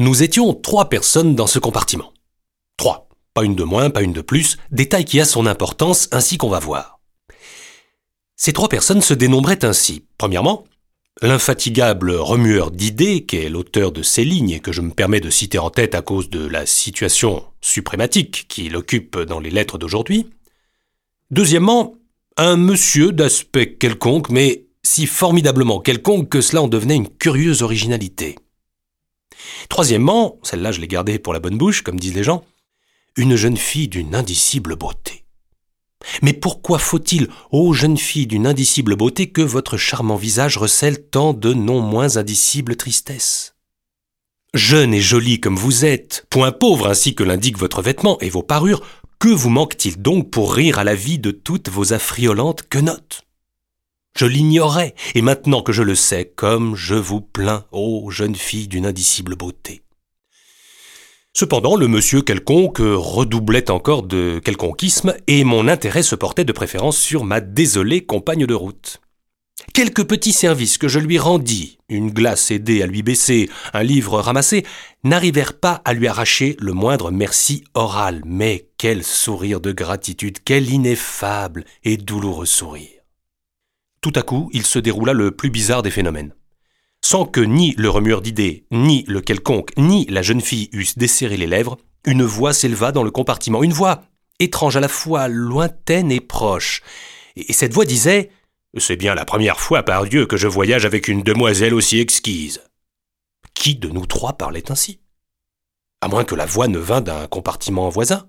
Nous étions trois personnes dans ce compartiment. Trois. Pas une de moins, pas une de plus, détail qui a son importance ainsi qu'on va voir. Ces trois personnes se dénombraient ainsi. Premièrement, l'infatigable remueur d'idées, qu'est l'auteur de ces lignes et que je me permets de citer en tête à cause de la situation suprématique qui l'occupe dans les lettres d'aujourd'hui. Deuxièmement, un monsieur d'aspect quelconque, mais si formidablement quelconque que cela en devenait une curieuse originalité. Troisièmement, celle-là je l'ai gardée pour la bonne bouche, comme disent les gens, une jeune fille d'une indicible beauté. Mais pourquoi faut-il, ô jeune fille d'une indicible beauté, que votre charmant visage recèle tant de non moins indicibles tristesses? Jeune et jolie comme vous êtes, point pauvre ainsi que l'indique votre vêtement et vos parures, que vous manque-t-il donc pour rire à la vie de toutes vos affriolantes quenottes? Je l'ignorais, et maintenant que je le sais, comme je vous plains, ô jeune fille d'une indicible beauté. Cependant, le monsieur quelconque redoublait encore de quelconquisme, et mon intérêt se portait de préférence sur ma désolée compagne de route. Quelques petits services que je lui rendis, une glace aidée à lui baisser, un livre ramassé, n'arrivèrent pas à lui arracher le moindre merci oral. Mais quel sourire de gratitude, quel ineffable et douloureux sourire. Tout à coup, il se déroula le plus bizarre des phénomènes sans que ni le remueur d'idées, ni le quelconque, ni la jeune fille eussent desserré les lèvres, une voix s'éleva dans le compartiment, une voix étrange à la fois, lointaine et proche. Et cette voix disait C'est bien la première fois, par Dieu, que je voyage avec une demoiselle aussi exquise. Qui de nous trois parlait ainsi? À moins que la voix ne vînt d'un compartiment voisin.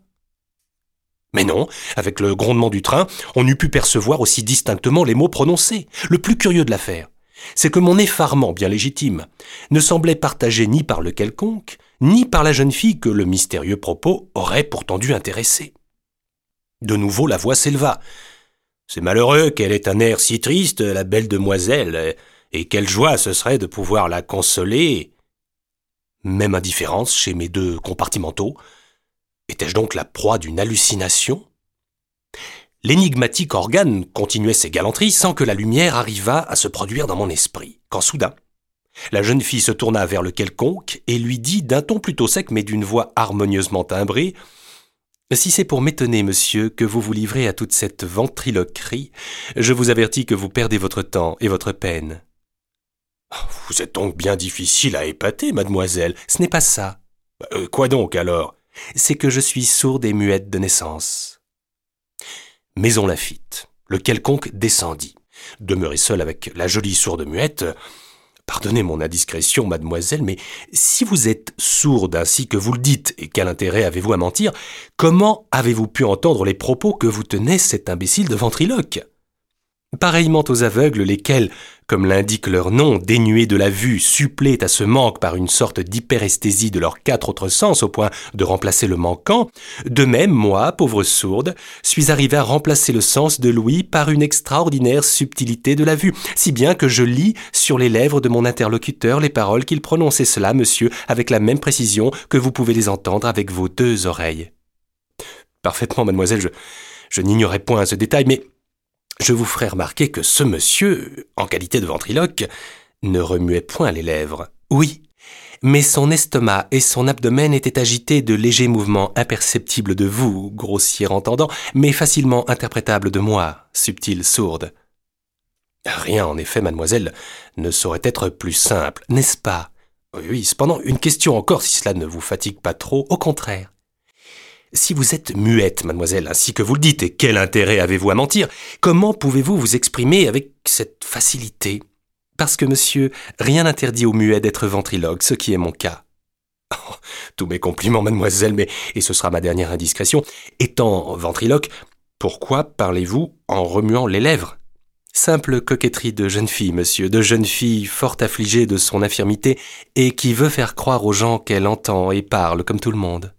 Mais non, avec le grondement du train, on eût pu percevoir aussi distinctement les mots prononcés. Le plus curieux de l'affaire, c'est que mon effarement bien légitime ne semblait partagé ni par le quelconque, ni par la jeune fille que le mystérieux propos aurait pourtant dû intéresser. De nouveau la voix s'éleva. C'est malheureux qu'elle ait un air si triste, la belle demoiselle, et quelle joie ce serait de pouvoir la consoler. Même indifférence chez mes deux compartimentaux. Étais-je donc la proie d'une hallucination? L'énigmatique organe continuait ses galanteries sans que la lumière arrivât à se produire dans mon esprit, quand soudain, la jeune fille se tourna vers le quelconque et lui dit d'un ton plutôt sec mais d'une voix harmonieusement timbrée Si c'est pour m'étonner, monsieur, que vous vous livrez à toute cette ventriloquerie, je vous avertis que vous perdez votre temps et votre peine. Vous êtes donc bien difficile à épater, mademoiselle. Ce n'est pas ça. Euh, quoi donc alors? C'est que je suis sourde et muette de naissance. Maison Lafitte. Le quelconque descendit. Demeuré seul avec la jolie sourde muette, Pardonnez mon indiscrétion, mademoiselle, mais si vous êtes sourde ainsi que vous le dites, et quel intérêt avez-vous à mentir, comment avez-vous pu entendre les propos que vous tenez cet imbécile de ventriloque? Pareillement aux aveugles, lesquels, comme l'indique leur nom, dénués de la vue, suppléent à ce manque par une sorte d'hyperesthésie de leurs quatre autres sens au point de remplacer le manquant, de même, moi, pauvre sourde, suis arrivé à remplacer le sens de l'ouïe par une extraordinaire subtilité de la vue, si bien que je lis sur les lèvres de mon interlocuteur les paroles qu'il prononce, et cela, monsieur, avec la même précision que vous pouvez les entendre avec vos deux oreilles. Parfaitement, mademoiselle, je, je n'ignorais point ce détail, mais je vous ferai remarquer que ce monsieur, en qualité de ventriloque, ne remuait point les lèvres. Oui, mais son estomac et son abdomen étaient agités de légers mouvements imperceptibles de vous, grossier entendant, mais facilement interprétables de moi, subtile sourde. Rien, en effet, mademoiselle, ne saurait être plus simple, n'est-ce pas? Oui, cependant, une question encore, si cela ne vous fatigue pas trop, au contraire. Si vous êtes muette, mademoiselle, ainsi que vous le dites, et quel intérêt avez-vous à mentir, comment pouvez-vous vous exprimer avec cette facilité? Parce que, monsieur, rien n'interdit aux muets d'être ventriloques, ce qui est mon cas. Oh, tous mes compliments, mademoiselle, mais, et ce sera ma dernière indiscrétion, étant ventriloque, pourquoi parlez-vous en remuant les lèvres? Simple coquetterie de jeune fille, monsieur, de jeune fille fort affligée de son infirmité et qui veut faire croire aux gens qu'elle entend et parle comme tout le monde.